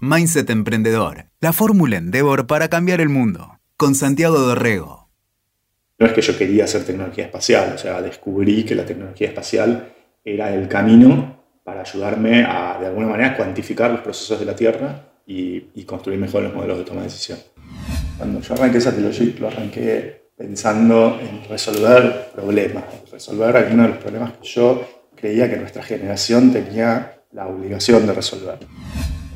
Mindset Emprendedor, la fórmula Endeavor para cambiar el mundo, con Santiago Dorrego. No es que yo quería hacer tecnología espacial, o sea, descubrí que la tecnología espacial era el camino para ayudarme a, de alguna manera, cuantificar los procesos de la Tierra y, construir mejor los modelos de toma de decisión. Cuando yo arranqué Satellogic, lo arranqué pensando en resolver problemas, resolver algunos de los problemas que yo creía que nuestra generación tenía la obligación de resolver.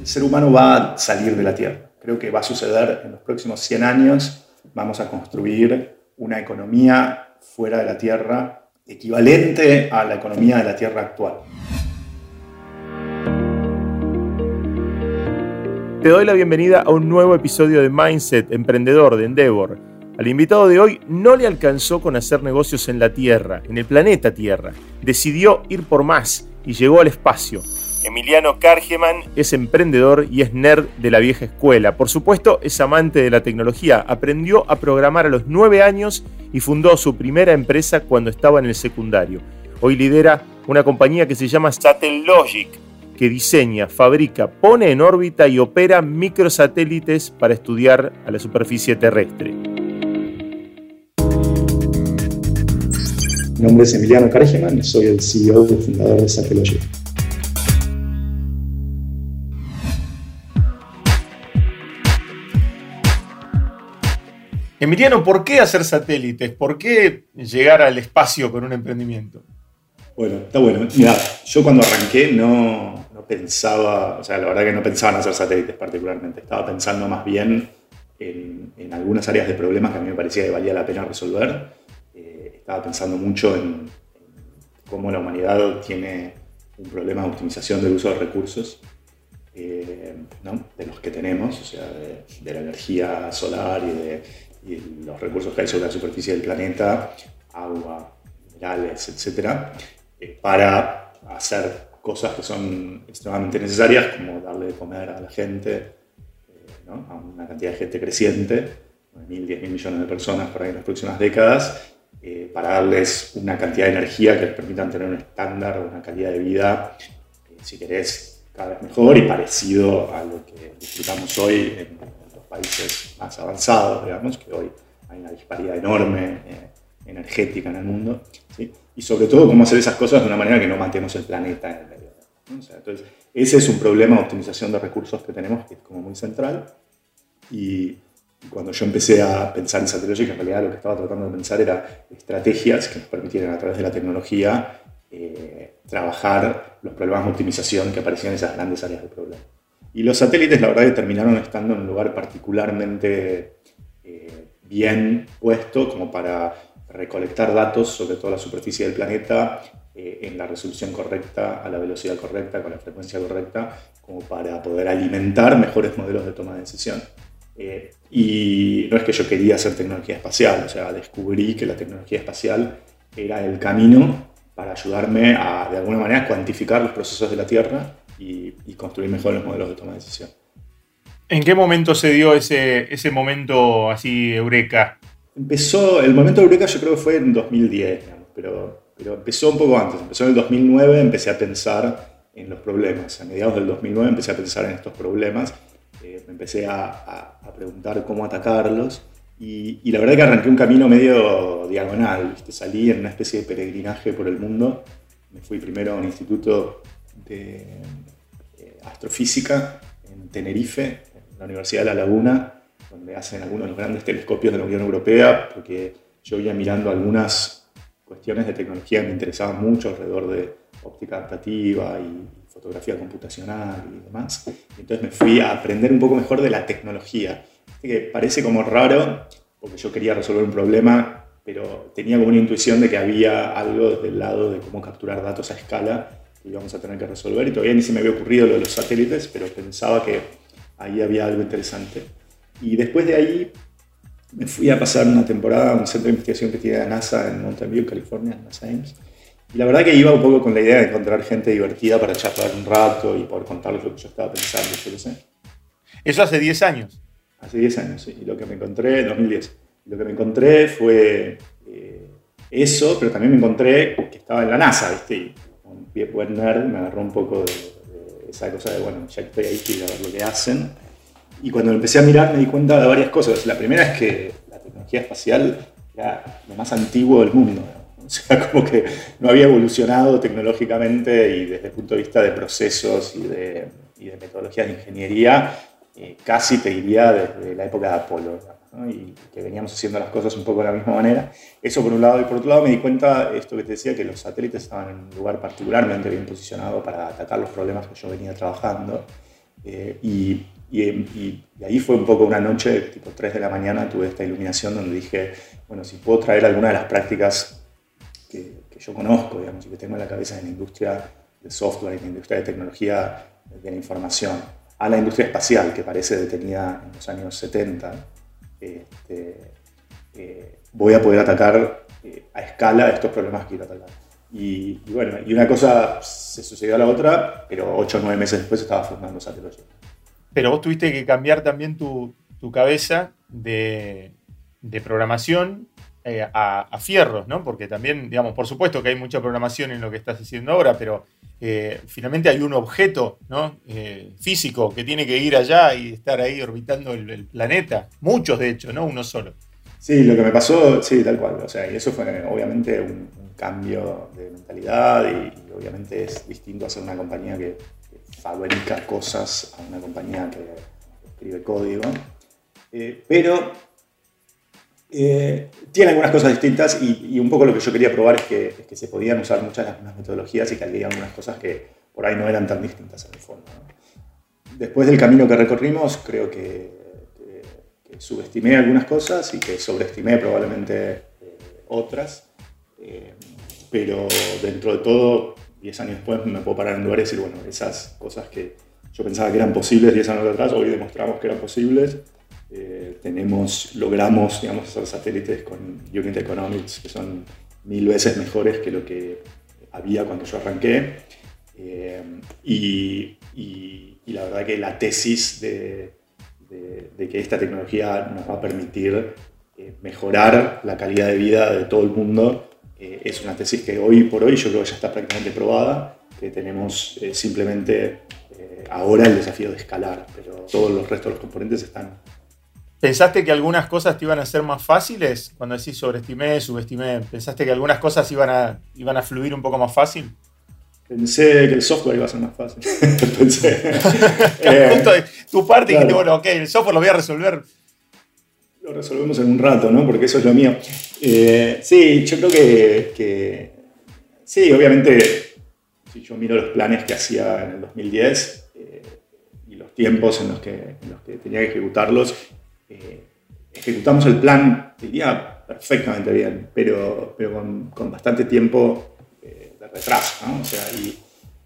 El ser humano va a salir de la Tierra. Creo que va a suceder en los próximos 100 años. Vamos a construir una economía fuera de la Tierra equivalente a la economía de la Tierra actual. Te doy la bienvenida a un nuevo episodio de Mindset Emprendedor de Endeavor. Al invitado de hoy no le alcanzó con hacer negocios en la Tierra, en el planeta Tierra. Decidió ir por más y llegó al espacio. Emiliano Kargeman es emprendedor y es nerd de la vieja escuela. Por supuesto, es amante de la tecnología. Aprendió a programar a los 9 años y fundó su primera empresa cuando estaba en el secundario. Hoy lidera una compañía que se llama Satellogic, que diseña, fabrica, pone en órbita y opera microsatélites para estudiar a la superficie terrestre. Mi nombre es Emiliano Kargeman, soy el CEO y fundador de Satellogic. Emiliano, ¿por qué hacer satélites? ¿Por qué llegar al espacio con un emprendimiento? Bueno, está bueno. Mira, yo cuando arranqué no, pensaba, o sea, la verdad que no pensaba en hacer satélites particularmente. Estaba pensando más bien en, algunas áreas de problemas que a mí me parecía que valía la pena resolver. Eh, estaba pensando mucho en, cómo la humanidad tiene un problema de optimización del uso de recursos. Eh, de los que tenemos, o sea, de la energía solar y de y los recursos que hay sobre la superficie del planeta, agua, minerales, etc., eh, para hacer cosas que son extremadamente necesarias, como darle de comer a la gente, eh, a una cantidad de gente creciente, 9.000, 10.000 millones de personas por ahí en las próximas décadas, eh, para darles una cantidad de energía que les permitan tener un estándar una calidad de vida, si querés, cada vez mejor y parecido a lo que disfrutamos hoy en países más avanzados, digamos, que hoy hay una disparidad enorme eh, energética en el mundo, y sobre todo cómo hacer esas cosas de una manera que no matemos el planeta en el medio. entonces, ese es un problema de optimización de recursos que tenemos, que es como muy central, y cuando yo empecé a pensar en Satellogic, en realidad lo que estaba tratando de pensar era estrategias que nos permitieran a través de la tecnología eh, trabajar los problemas de optimización que aparecían en esas grandes áreas de problema. Y los satélites, la verdad, que terminaron estando en un lugar particularmente eh, bien puesto como para recolectar datos sobre toda la superficie del planeta eh, en la resolución correcta, a la velocidad correcta, con la frecuencia correcta, como para poder alimentar mejores modelos de toma de decisión. Eh, y no es que yo quería hacer tecnología espacial, o sea, descubrí que la tecnología espacial era el camino para ayudarme a, de alguna manera, cuantificar los procesos de la Tierra y, construir mejor los modelos de toma de decisión. ¿En qué momento se dio ese, ese momento así eureka? Empezó, el momento eureka yo creo que fue en 2010, pero, pero empezó un poco antes. Empezó en el 2009, empecé a pensar en los problemas. A mediados del 2009 empecé a pensar en estos problemas. Eh, me empecé a, a, preguntar cómo atacarlos. Y, y, la verdad que arranqué un camino medio diagonal. Salí en una especie de peregrinaje por el mundo. Me fui primero a un instituto de eh, astrofísica en Tenerife, en la Universidad de La Laguna, donde hacen algunos de los grandes telescopios de la Unión Europea, porque yo iba mirando algunas cuestiones de tecnología que me interesaban mucho alrededor de óptica adaptativa y fotografía computacional y demás. entonces me fui a aprender un poco mejor de la tecnología. Que parece como raro, porque yo quería resolver un problema, pero tenía como una intuición de que había algo desde el lado de cómo capturar datos a escala íbamos a tener que resolver y todavía ni se me había ocurrido lo de los satélites, pero pensaba que ahí había algo interesante. Y después de ahí me fui a pasar una temporada a un centro de investigación que tiene la NASA en Mountain View, California, en NASA Ames. Y la verdad que iba un poco con la idea de encontrar gente divertida para charlar un rato y poder contarles lo que yo estaba pensando, yo sé. ¿Eso hace 10 años? Hace 10 años, sí. Y lo que me encontré, en 2010, lo que me encontré fue eh, eso, pero también me encontré que estaba en la NASA, ¿viste? Buen nerd, me agarró un poco de, esa cosa de, bueno, ya estoy ahí, quiero ver lo que hacen. Y cuando empecé a mirar me di cuenta de varias cosas. La primera es que la tecnología espacial era lo más antiguo del mundo. O sea, como que no había evolucionado tecnológicamente y desde el punto de vista de procesos y de, y de metodologías de ingeniería, eh, casi te diría desde la época de Apolo, y que veníamos haciendo las cosas un poco de la misma manera. Eso por un lado, y por otro lado me di cuenta, esto que te decía, que los satélites estaban en un lugar particularmente bien posicionado para atacar los problemas que yo venía trabajando. Eh, y, y, ahí fue un poco una noche, tipo 3 de la mañana, tuve esta iluminación donde dije, bueno, si puedo traer alguna de las prácticas que, yo conozco, digamos, y que tengo en la cabeza en la industria de software en la industria de tecnología de la información, a la industria espacial, que parece detenida en los años 70, este, eh, voy a poder atacar eh, a escala estos problemas que quiero atacar. Y, bueno, y una cosa se sucedió a la otra, pero 8 o 9 meses después estaba formando Satellite. Pero vos tuviste que cambiar también tu, tu cabeza de, de programación eh, a, fierros, ¿no? Porque también, digamos, por supuesto que hay mucha programación en lo que estás haciendo ahora, pero eh, finalmente hay un objeto ¿no? Eh, físico que tiene que ir allá y estar ahí orbitando el, planeta. Muchos, de hecho, no uno solo. Sí, lo que me pasó, sí, tal cual. O sea, y eso fue obviamente un, cambio de mentalidad y, obviamente es distinto a ser una compañía que, fabrica cosas a una compañía que escribe código. pero eh, tiene algunas cosas distintas y, un poco lo que yo quería probar es que, que, se podían usar muchas las mismas metodologías y que había algunas cosas que por ahí no eran tan distintas en el fondo. Después del camino que recorrimos, creo que, subestimé algunas cosas y que sobreestimé probablemente eh, otras, eh, pero dentro de todo, 10 años después me puedo parar en lugar y decir, bueno, esas cosas que yo pensaba que eran posibles 10 años atrás, hoy demostramos que eran posibles eh, tenemos, logramos digamos, hacer satélites con Unit Economics que son mil veces mejores que lo que había cuando yo arranqué. Eh, y, la verdad que la tesis de, que esta tecnología nos va a permitir eh, mejorar la calidad de vida de todo el mundo es una tesis que hoy por hoy yo creo que ya está prácticamente probada, que tenemos simplemente ahora el desafío de escalar, pero todos los restos de los componentes están ¿Pensaste que algunas cosas te iban a ser más fáciles? Cuando decís sobreestimé, subestimé, ¿pensaste que algunas cosas iban a, iban a fluir un poco más fácil? Pensé que el software iba a ser más fácil. Pensé. eh, tu parte y dijiste, bueno, ok, el software lo voy a resolver. Lo resolvemos en un rato, ¿no? Porque eso es lo mío. Eh, sí, yo creo que, Sí, obviamente, si yo miro los planes que hacía en el 2010 eh, y los tiempos en los que, en los que tenía que ejecutarlos, eh, ejecutamos el plan, diría, perfectamente bien, pero, pero con, bastante tiempo eh, de retraso. ¿no? O sea, y,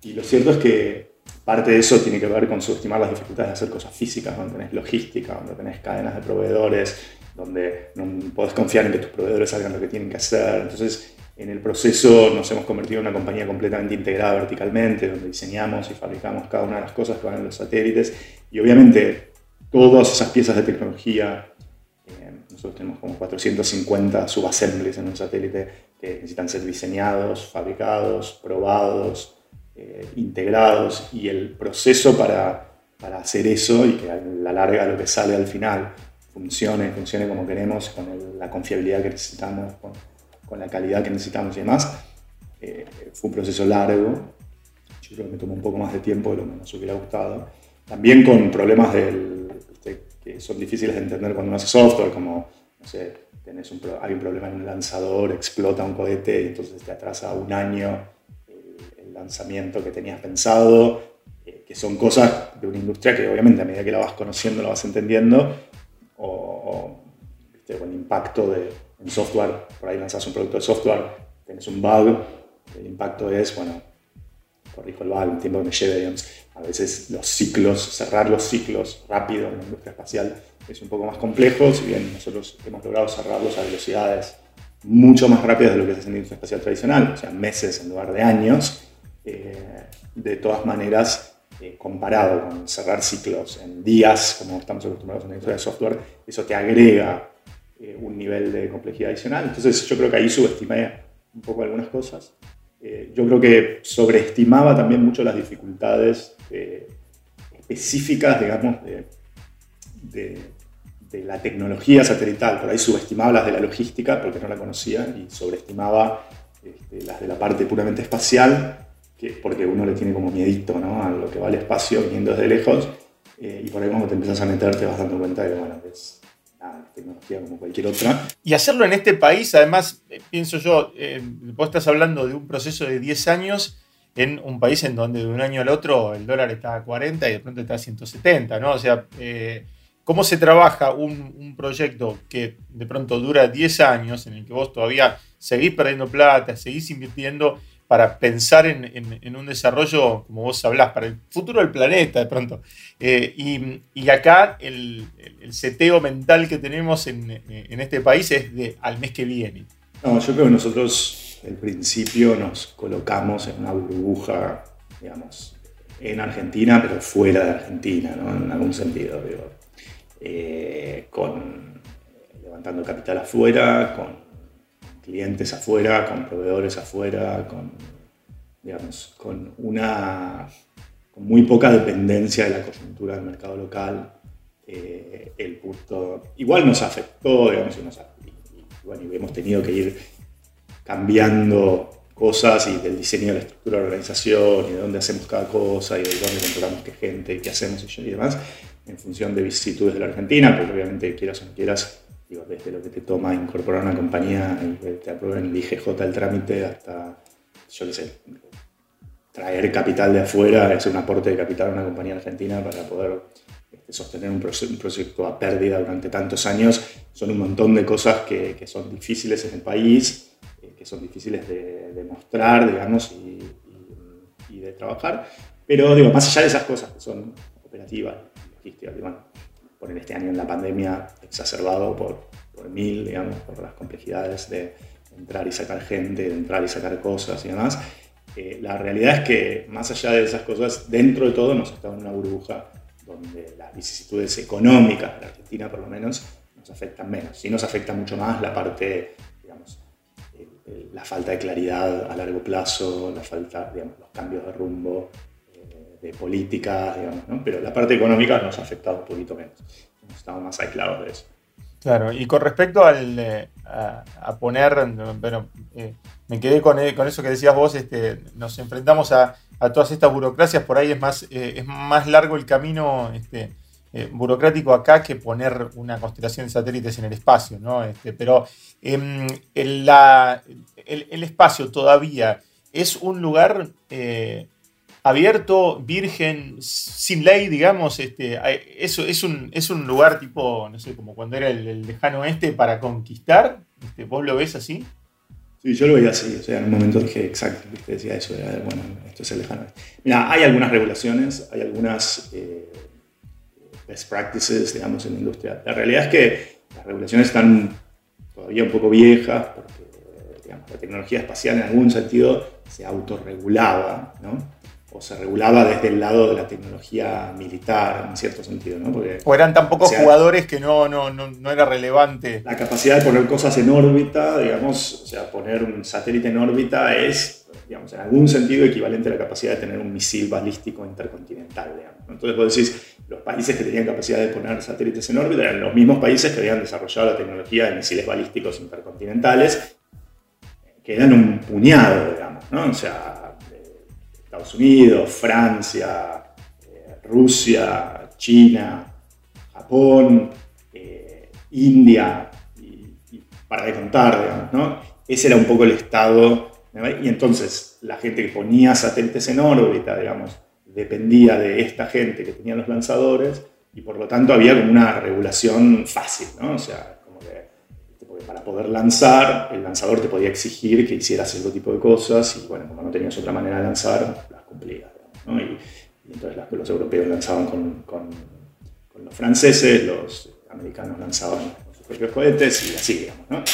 y, lo cierto es que parte de eso tiene que ver con subestimar las dificultades de hacer cosas físicas, donde tenés logística, donde tenés cadenas de proveedores, donde no podés confiar en que tus proveedores hagan lo que tienen que hacer. Entonces, en el proceso nos hemos convertido en una compañía completamente integrada verticalmente, donde diseñamos y fabricamos cada una de las cosas que van en los satélites. Y obviamente todas esas piezas de tecnología. Eh, nosotros tenemos como 450 subassemblies en un satélite que necesitan ser diseñados, fabricados, probados, eh, integrados y el proceso para, para, hacer eso y que a la larga lo que sale al final funcione, funcione como queremos, con la confiabilidad que necesitamos, con, con, la calidad que necesitamos y demás, eh, fue un proceso largo. Yo creo que me tomó un poco más de tiempo de lo que nos hubiera gustado. También con problemas del que son difíciles de entender cuando uno hace software, como, no sé, tenés un, hay un problema en un lanzador, explota un cohete y entonces te atrasa un año el, lanzamiento que tenías pensado, eh, que son cosas de una industria que obviamente a medida que la vas conociendo, la vas entendiendo, o, con el impacto de, en software, por ahí lanzas un producto de software, tenés un bug, el impacto es, bueno, corrijo el bug, el tiempo que me lleve, digamos, a veces los ciclos, cerrar los ciclos rápido en la industria espacial es un poco más complejo, si bien nosotros hemos logrado cerrarlos a velocidades mucho más rápidas de lo que se hace en la industria espacial tradicional, o sea, meses en lugar de años, eh, de todas maneras, eh, comparado con cerrar ciclos en días, como estamos acostumbrados en la industria de software, eso te agrega eh, un nivel de complejidad adicional. Entonces yo creo que ahí subestimé un poco algunas cosas. Eh, yo creo que sobreestimaba también mucho las dificultades eh, específicas, digamos, de, la tecnología satelital. Por ahí subestimaba las de la logística porque no la conocía y sobreestimaba este, las de la parte puramente espacial, que, porque uno le tiene como miedito ¿no? a lo que va al espacio viniendo desde lejos. Eh, y por ahí cuando te empiezas a meter te vas dando cuenta de que bueno, es tecnología como cualquier otra. Y hacerlo en este país, además, eh, pienso yo, eh, vos estás hablando de un proceso de 10 años en un país en donde de un año al otro el dólar está a 40 y de pronto está a 170, ¿no? O sea, ¿cómo se trabaja un, proyecto que de pronto dura 10 años, en el que vos todavía seguís perdiendo plata, seguís invirtiendo para pensar en, un desarrollo, como vos hablás, para el futuro del planeta de pronto. Eh, y, acá el, seteo mental que tenemos en, este país es de al mes que viene. No, yo creo que nosotros al principio nos colocamos en una burbuja, digamos, en Argentina, pero fuera de Argentina, ¿no? En algún sentido, digo. Eh, con, levantando capital afuera, con clientes afuera, con proveedores afuera, con, digamos, con una con muy poca dependencia de la coyuntura del mercado local. Eh, el punto igual nos afectó, digamos, y, nos, bueno, y hemos tenido que ir cambiando cosas y del diseño de la estructura de la organización y de dónde hacemos cada cosa y de dónde controlamos qué gente y qué hacemos y, y demás, en función de vicisitudes de la Argentina, porque obviamente quieras o no quieras, desde lo que te toma incorporar una compañía y te aprueben el IGJ el trámite hasta, yo qué sé, traer capital de afuera, es un aporte de capital a una compañía argentina para poder este, sostener un, proyecto a pérdida durante tantos años. Son un montón de cosas que, que son difíciles en el país, eh, que son difíciles de, de mostrar, digamos, y, y, de trabajar. Pero, digo, más allá de esas cosas que son operativas, logísticas, bueno, por este año en la pandemia exacerbado por, por mil, digamos, por las complejidades de entrar y sacar gente, de entrar y sacar cosas y demás. Eh, la realidad es que más allá de esas cosas, dentro de todo nos está en una burbuja donde las vicisitudes económicas de la Argentina, por lo menos, nos afectan menos. Sí nos afecta mucho más la parte, digamos, la falta de claridad a largo plazo, la falta, digamos, los cambios de rumbo, de política, digamos, ¿no? pero la parte económica nos ha afectado un poquito menos. Estamos más aislados de eso. Claro, y con respecto al, eh, a, poner, bueno, eh, me quedé con, eh, con, eso que decías vos, este, nos enfrentamos a, todas estas burocracias, por ahí es más, es más largo el camino este, burocrático acá que poner una constelación de satélites en el espacio, ¿no? Este, pero em, el, el, espacio todavía es un lugar abierto, virgen, sin ley, digamos, este, eso es un, es un lugar tipo, no sé, como cuando era el, lejano oeste para conquistar. Este, ¿Vos lo ves así? Sí, yo lo veía así, o sea, en un momento dije, exacto, decía eso, bueno, esto es el lejano oeste. Mira, hay algunas regulaciones, hay algunas eh, best practices, digamos, en la industria. La realidad es que las regulaciones están todavía un poco viejas, porque digamos, la tecnología espacial en algún sentido se autorregulaba, ¿no? O se regulaba desde el lado de la tecnología militar, en cierto sentido, ¿no? Porque, o eran tan pocos jugadores que no, no, no, era relevante. La capacidad de poner cosas en órbita, digamos, o sea, poner un satélite en órbita es, digamos, en algún sentido equivalente a la capacidad de tener un misil balístico intercontinental, digamos. Entonces vos decís, los países que tenían capacidad de poner satélites en órbita eran los mismos países que habían desarrollado la tecnología de misiles balísticos intercontinentales, que eran un puñado, digamos, ¿no? O sea, Estados Unidos, Francia, eh, Rusia, China, Japón, eh, India, y, para de contar, digamos, ¿no? Ese era un poco el estado. Y entonces la gente que ponía satélites en órbita, digamos, dependía de esta gente que tenía los lanzadores y por lo tanto había como una regulación fácil, ¿no? O sea, para poder lanzar, el lanzador te podía exigir que hicieras cierto tipo de cosas y bueno, como no tenías otra manera de lanzar, las cumplías. ¿no? Y, entonces los europeos lanzaban con, los franceses, los americanos lanzaban con sus propios cohetes y así, digamos.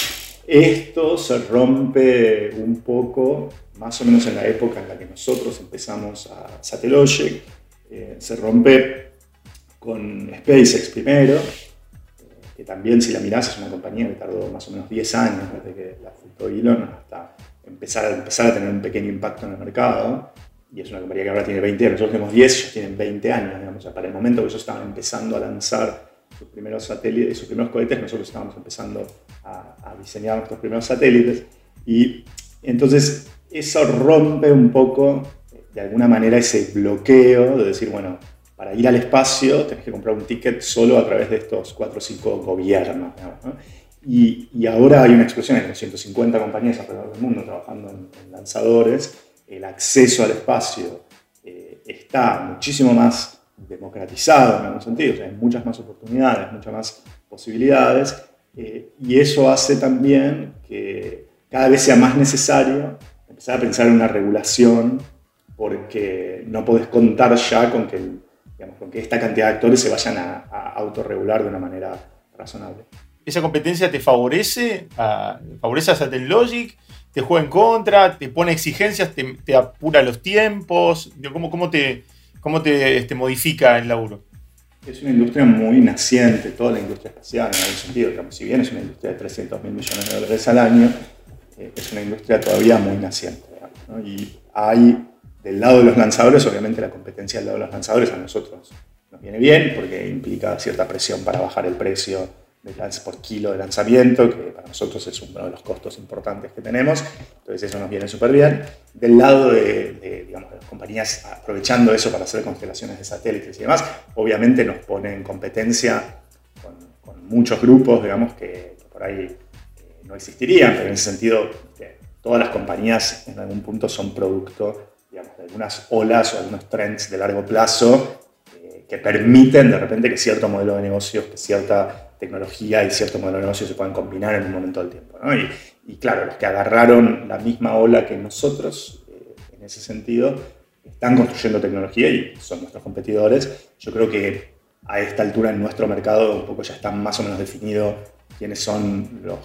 Esto se rompe un poco, más o menos en la época en la que nosotros empezamos a Satellogic, eh, se rompe con SpaceX primero, también si la mirás es una compañía que tardó más o menos 10 años desde que la fundó Elon hasta empezar a, empezar a tener un pequeño impacto en el mercado. Y es una compañía que ahora tiene 20 años, nosotros tenemos 10, ellos tienen 20 años, digamos. para el momento que ellos estaban empezando a lanzar sus primeros satélites, sus primeros cohetes, nosotros estábamos empezando a, a diseñar nuestros primeros satélites. Y entonces eso rompe un poco, de alguna manera, ese bloqueo de decir, bueno, para ir al espacio tenés que comprar un ticket solo a través de estos 4 o 5 gobiernos. y, ahora hay una explosión, hay 150 compañías alrededor del mundo trabajando en, lanzadores, el acceso al espacio eh, está muchísimo más democratizado en algún sentido, hay muchas más oportunidades, muchas más posibilidades, eh, y eso hace también que cada vez sea más necesario empezar a pensar en una regulación porque no podés contar ya con que, digamos, con que esta cantidad de actores se vayan a, autorregular de una manera razonable. ¿Esa competencia te favorece a, favorece a Logic? ¿Te juega en contra? ¿Te pone exigencias? ¿Te, apura los tiempos? ¿Cómo, cómo te, cómo te este, modifica el laburo? Es una industria muy naciente, toda la industria espacial en algún sentido. si bien es una industria de 300 mil millones de dólares al año, eh, es una industria todavía muy naciente. Y hay del lado de los lanzadores, obviamente la competencia del lado de los lanzadores a nosotros nos viene bien porque implica cierta presión para bajar el precio de por kilo de lanzamiento, que para nosotros es uno de los costos importantes que tenemos, entonces eso nos viene súper bien. Del lado de, digamos, las compañías aprovechando eso para hacer constelaciones de satélites y demás, obviamente nos pone en competencia con, muchos grupos, digamos, que por ahí no existirían, pero en ese sentido todas las compañías en algún punto son producto digamos, algunas olas o algunos trends de largo plazo eh, que permiten de repente que cierto modelo de negocios, que cierta tecnología y cierto modelo de negocio se puedan combinar en un momento del tiempo. Y, claro, los que agarraron la misma ola que nosotros, eh, en ese sentido, están construyendo tecnología y son nuestros competidores. Yo creo que a esta altura en nuestro mercado un poco ya está más o menos definido quiénes son los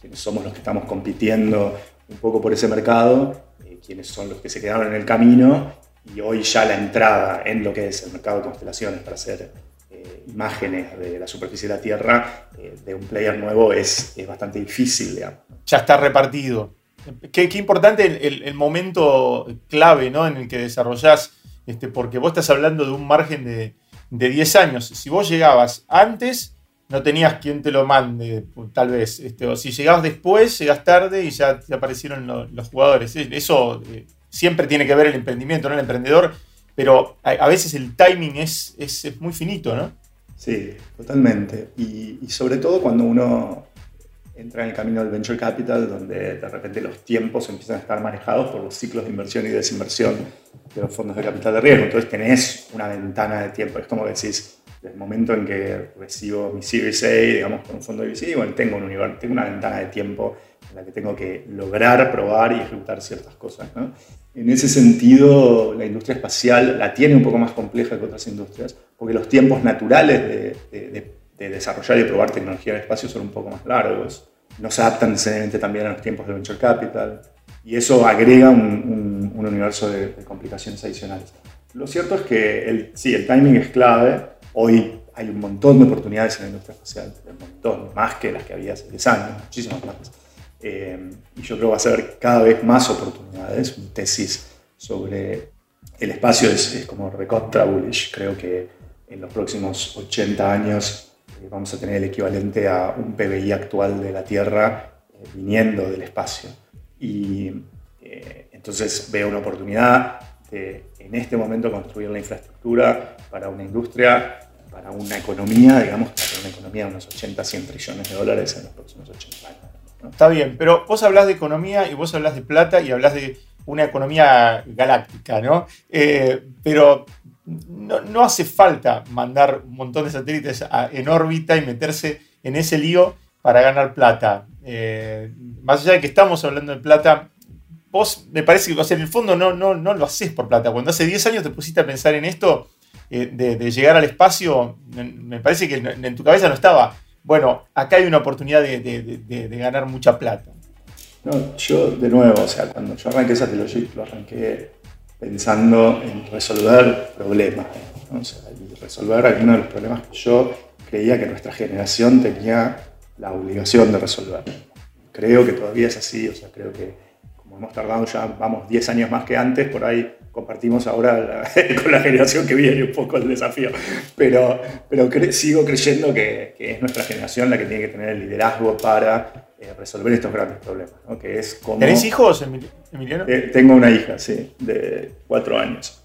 quiénes somos los que estamos compitiendo un poco por ese mercado, quiénes son los que se quedaron en el camino y hoy ya la entrada en lo que es el mercado de constelaciones para hacer eh, imágenes de la superficie de la Tierra eh, de un player nuevo es, bastante difícil. Ya está repartido. Qué, importante el, momento clave ¿no? en el que desarrollás, este, porque vos estás hablando de un margen de, de 10 años. Si vos llegabas antes, no tenías quien te lo mande, tal vez. Este, o si llegabas después, llegas tarde y ya te aparecieron los jugadores. Eso eh, siempre tiene que ver el emprendimiento, no el emprendedor, pero a, veces el timing es, es, muy finito, ¿no? Sí, totalmente. Y, sobre todo cuando uno entra en el camino del venture capital, donde de repente los tiempos empiezan a estar manejados por los ciclos de inversión y desinversión de los fondos de capital de riesgo. Entonces tenés una ventana de tiempo. Es como decís, desde el momento en que recibo mi Series A, digamos, con un fondo de VC, bueno, tengo, un tengo una ventana de tiempo en la que tengo que lograr, probar y ejecutar ciertas cosas. En ese sentido, la industria espacial la tiene un poco más compleja que otras industrias, porque los tiempos naturales de, desarrollar y probar tecnología en el espacio son un poco más largos. No se adaptan necesariamente también a los tiempos de venture capital, y eso agrega un, universo de, complicaciones adicionales. Lo cierto es que el, sí, el timing es clave, Hoy hay un montón de oportunidades en la industria espacial, un montón, más que las que había hace 10 años, muchísimas más. Eh, y yo creo que va a ser cada vez más oportunidades. Mi tesis sobre el espacio es, como recontra bullish. Creo que en los próximos 80 años eh, vamos a tener el equivalente a un PBI actual de la Tierra eh, viniendo del espacio. Y entonces veo una oportunidad de en este momento construir la infraestructura para una industria para una economía, digamos, para una economía de unos 80, 100 trillones de dólares en los próximos 80 años. Está bien, pero vos hablas de economía y vos hablas de plata y hablas de una economía galáctica, ¿no? Eh, pero no, hace falta mandar un montón de satélites en órbita y meterse en ese lío para ganar plata. Eh, más allá de que estamos hablando de plata, vos me parece que en el fondo no, no, no lo haces por plata. Cuando hace 10 años te pusiste a pensar en esto, eh, de, llegar al espacio, me parece que en, tu cabeza no estaba, bueno, acá hay una oportunidad de, ganar mucha plata. No, yo de nuevo, o sea, cuando yo arranqué Satellogic, lo arranqué pensando en resolver problemas, o sea, resolver algunos de los problemas que yo creía que nuestra generación tenía la obligación de resolver. Creo que todavía es así, o sea, creo que como hemos tardado ya, vamos, 10 años más que antes, por ahí compartimos ahora con la generación que viene un poco el desafío. Pero, pero sigo creyendo que, que, es nuestra generación la que tiene que tener el liderazgo para eh, resolver estos grandes problemas. ¿no? Que es como, ¿Tenés hijos, Emiliano? Eh, tengo una hija, sí, de cuatro años.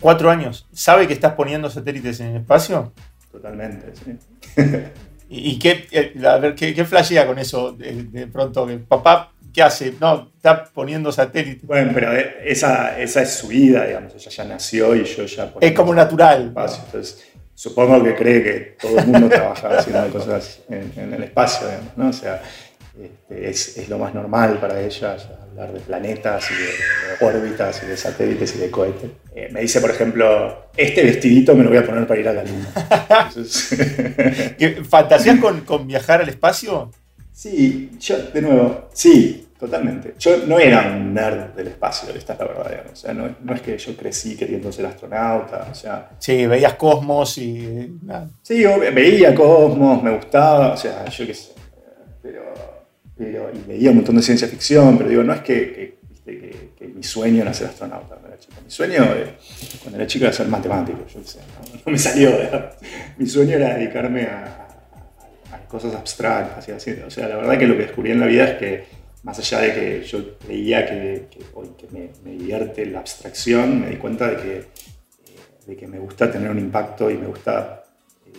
¿Cuatro años? ¿Sabe que estás poniendo satélites en el espacio? Totalmente, sí. ¿Y, qué, eh, a ver, qué, qué flashea con eso de, de pronto? Que papá ¿qué hace? No, está poniendo satélites. Bueno, pero esa, esa es su vida, digamos. Ella ya nació y yo ya... Es como natural. Entonces, supongo que cree que todo el mundo trabaja haciendo cosas en, el espacio, digamos, ¿no? O sea, este, es, es, lo más normal para ella hablar de planetas y de, órbitas y de satélites y de cohetes. Eh, me dice, por ejemplo, este vestidito me lo voy a poner para ir a la Luna. ¿Fantasías con, con viajar al espacio? Sí, yo, de nuevo, sí, Totalmente. Yo no era un nerd del espacio, esta es la verdad. O sea, no, no, es que yo crecí queriendo ser astronauta. O sea, sí, veías Cosmos y. Sí, veía Cosmos, me gustaba, o sea, yo qué sé. Pero, pero, y leía un montón de ciencia ficción, pero digo, no es que, que, que, mi sueño era ser astronauta cuando era chico. Mi sueño eh, cuando era chico era ser matemático, yo qué sé. No, me salió. Mi sueño era dedicarme a, a, cosas abstractas y así. O sea, la verdad que lo que descubrí en la vida es que más allá de que yo creía que, que, me, me, divierte la abstracción, me di cuenta de que, de que me gusta tener un impacto y me gusta eh,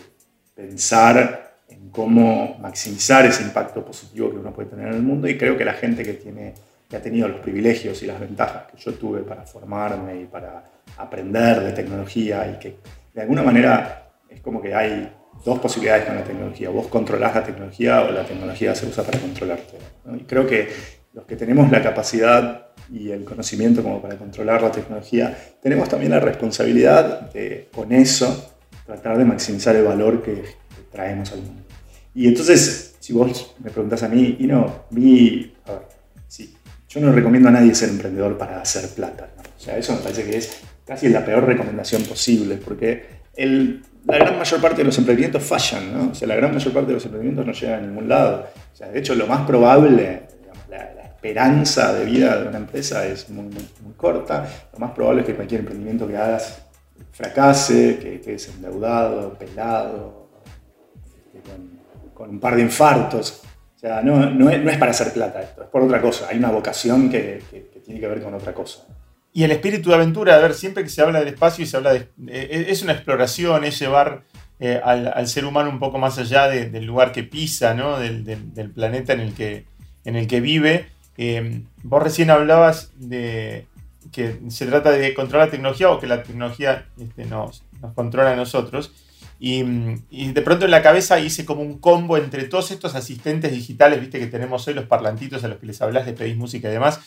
pensar en cómo maximizar ese impacto positivo que uno puede tener en el mundo y creo que la gente que, tiene, que ha tenido los privilegios y las ventajas que yo tuve para formarme y para aprender de tecnología y que de alguna manera es como que hay dos posibilidades con la tecnología. Vos controlás la tecnología o la tecnología se usa para controlarte. Y creo que los que tenemos la capacidad y el conocimiento como para controlar la tecnología, tenemos también la responsabilidad de, con eso, tratar de maximizar el valor que, traemos al mundo. Y entonces, si vos me preguntás a mí, y no, mi, a ver, sí, yo no recomiendo a nadie ser emprendedor para hacer plata. O sea, eso me parece que es casi la peor recomendación posible, porque el, la gran mayor parte de los emprendimientos fallan, ¿no? O sea, la gran mayor parte de los emprendimientos no llegan a ningún lado. O sea, de hecho, lo más probable, la, esperanza de vida de una empresa es muy, muy, corta. Lo más probable es que cualquier emprendimiento que hagas fracase, que quedes endeudado, pelado, este, con, un par de infartos. O sea, no, no, es, para hacer plata esto, es por otra cosa. Hay una vocación que, que tiene que ver con otra cosa. Y el espíritu de aventura, a ver, siempre que se habla del espacio y se habla de... Eh, es una exploración, es llevar eh, al, ser humano un poco más allá del lugar que pisa, ¿no? Del, planeta en el que, en el que vive. Eh, vos recién hablabas de que se trata de controlar la tecnología o que la tecnología este, nos, controla a nosotros. Y, y, de pronto en la cabeza hice como un combo entre todos estos asistentes digitales, viste que tenemos hoy, los parlantitos a los que les hablas, les pedís música y demás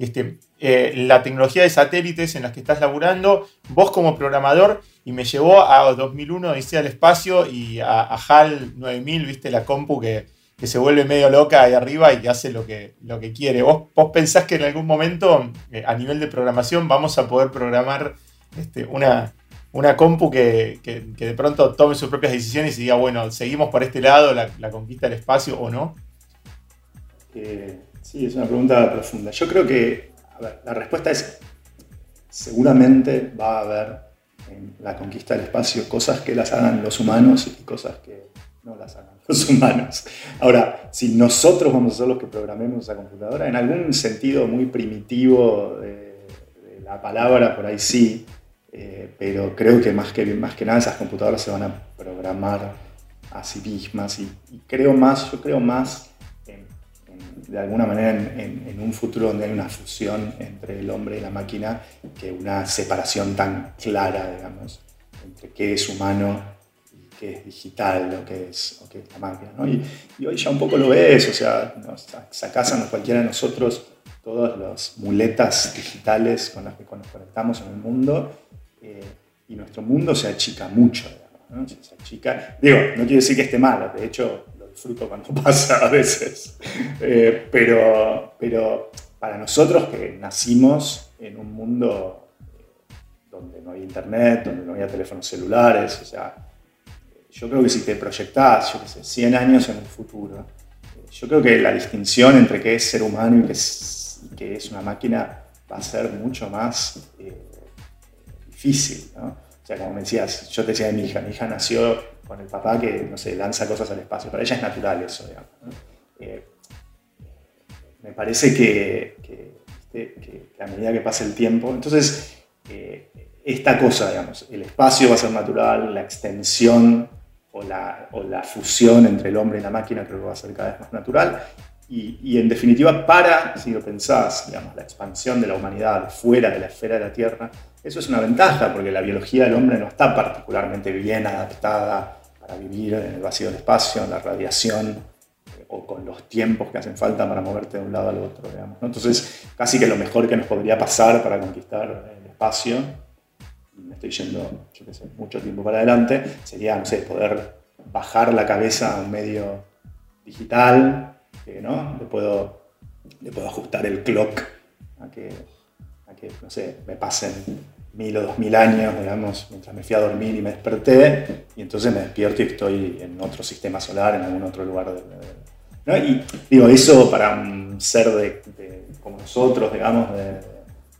este, eh, la tecnología de satélites en las que estás laburando, vos como programador, y me llevó a 2001, hice al espacio y a, HAL 9000, viste, la compu que, se vuelve medio loca ahí arriba y que hace lo que, lo que quiere. ¿Vos, ¿Vos pensás que en algún momento, eh, a nivel de programación, vamos a poder programar este, una, una compu que, de pronto tome sus propias decisiones y diga, bueno, seguimos por este lado, la, conquista del espacio o no? Eh, Sí, es una pregunta profunda. Yo creo que, a ver, la respuesta es, seguramente va a haber en la conquista del espacio cosas que las hagan los humanos y cosas que no las hagan los humanos. Ahora, si nosotros vamos a ser los que programemos esa computadora, en algún sentido muy primitivo de, la palabra, por ahí sí, eh, pero creo que más, que más que nada esas computadoras se van a programar a sí mismas y, y creo más, yo creo más de alguna manera en, un futuro donde hay una fusión entre el hombre y la máquina que una separación tan clara, digamos, entre qué es humano y qué es digital, lo que es, qué es la máquina. Y, hoy ya un poco lo ves, o sea, nos sacás a cualquiera de nosotros todas las muletas digitales con las que nos conectamos en el mundo eh, y nuestro mundo se achica mucho. ¿no? Se achica. Digo, no quiere decir que esté malo, de hecho disfruto cuando pasa a veces. Eh, pero, pero para nosotros que nacimos en un mundo eh, donde no había internet, donde no había teléfonos celulares, o sea, yo creo que si te proyectás, yo qué sé, 100 años en el futuro, eh, yo creo que la distinción entre qué es ser humano y qué es, y que es una máquina, va a ser mucho más eh, difícil. ¿no? O sea, como me decías, yo te decía de mi hija, mi hija nació con el papá que, no sé, lanza cosas al espacio. Para ella es natural eso, digamos. Eh, me parece que, que, a medida que pasa el tiempo, entonces, eh, esta cosa, digamos, el espacio va a ser natural, la extensión o la, o la, fusión entre el hombre y la máquina creo que va a ser cada vez más natural. Y, y, en definitiva, para, si lo pensás, digamos, la expansión de la humanidad fuera de la esfera de la Tierra, eso es una ventaja, porque la biología del hombre no está particularmente bien adaptada vivir en el vacío del espacio, en la radiación, o con los tiempos que hacen falta para moverte de un lado al otro. Entonces, casi que lo mejor que nos podría pasar para conquistar el espacio, me estoy yendo, mucho tiempo para adelante, sería, no sé, poder bajar la cabeza a un medio digital, que ¿no? le, puedo, le puedo ajustar el clock a que, a que, no sé, me pasen mil o dos mil años, digamos, mientras me fui a dormir y me desperté, y entonces me despierto y estoy en otro sistema solar, en algún otro lugar del, y digo, eso para un ser de, como nosotros, digamos,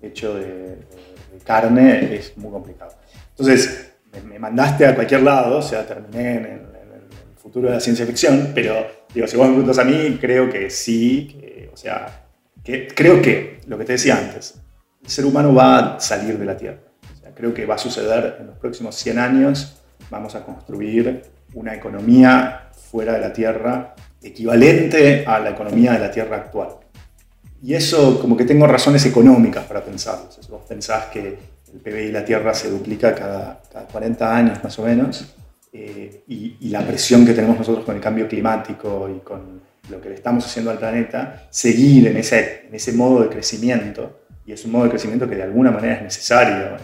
hecho de, carne, es muy complicado. Entonces, me, mandaste a cualquier lado, o sea, terminé en el, futuro de la ciencia ficción, pero digo, si vos me preguntas a mí, creo que sí, o sea, que, creo que, lo que te decía antes, el ser humano va a salir de la Tierra. O sea, creo que va a suceder en los próximos 100 años, vamos a construir una economía fuera de la Tierra equivalente a la economía de la Tierra actual. Y eso como que tengo razones económicas para pensarlo. Si vos pensás que el PBI de la Tierra se duplica cada, 40 años más o menos, eh, y, la presión que tenemos nosotros con el cambio climático y con lo que le estamos haciendo al planeta, seguir en ese, en ese modo de crecimiento, es un modo de crecimiento que de alguna manera es necesario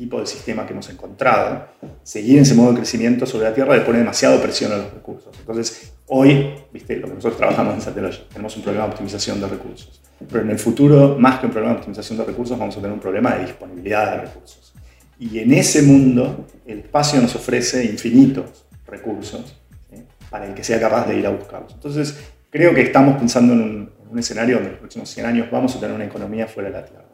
tipo de sistema que hemos encontrado, seguir en ese modo de crecimiento sobre la Tierra le pone demasiado presión a los recursos. Entonces, hoy, viste, lo que nosotros trabajamos en Satellogic, tenemos un problema de optimización de recursos. Pero en el futuro, más que un problema de optimización de recursos, vamos a tener un problema de disponibilidad de recursos. Y en ese mundo, el espacio nos ofrece infinitos recursos para el que sea capaz de ir a buscarlos. Entonces, creo que estamos pensando en un, en un escenario donde en los próximos 100 años vamos a tener una economía fuera de la Tierra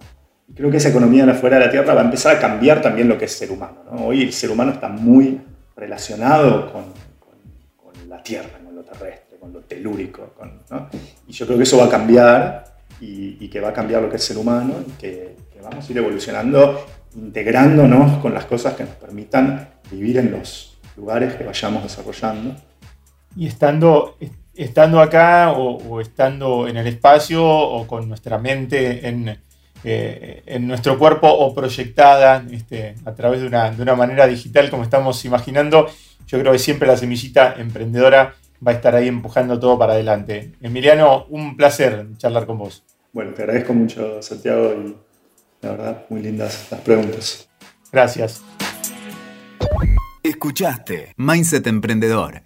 creo que esa economía fuera de la Tierra va a empezar a cambiar también lo que es ser humano. Hoy el ser humano está muy relacionado con, la Tierra, con lo terrestre, con lo telúrico. Y yo creo que eso va a cambiar y, que va a cambiar lo que es ser humano y que, vamos a ir evolucionando, integrándonos con las cosas que nos permitan vivir en los lugares que vayamos desarrollando. Y estando, estando acá o, o estando en el espacio o con nuestra mente en eh, en nuestro cuerpo o proyectada este, a través de una, de una manera digital como estamos imaginando, yo creo que siempre la semillita emprendedora va a estar ahí empujando todo para adelante. Emiliano, un placer charlar con vos. Bueno, te agradezco mucho, Santiago, y la verdad, muy lindas las preguntas. Gracias. Escuchaste Mindset Emprendedor.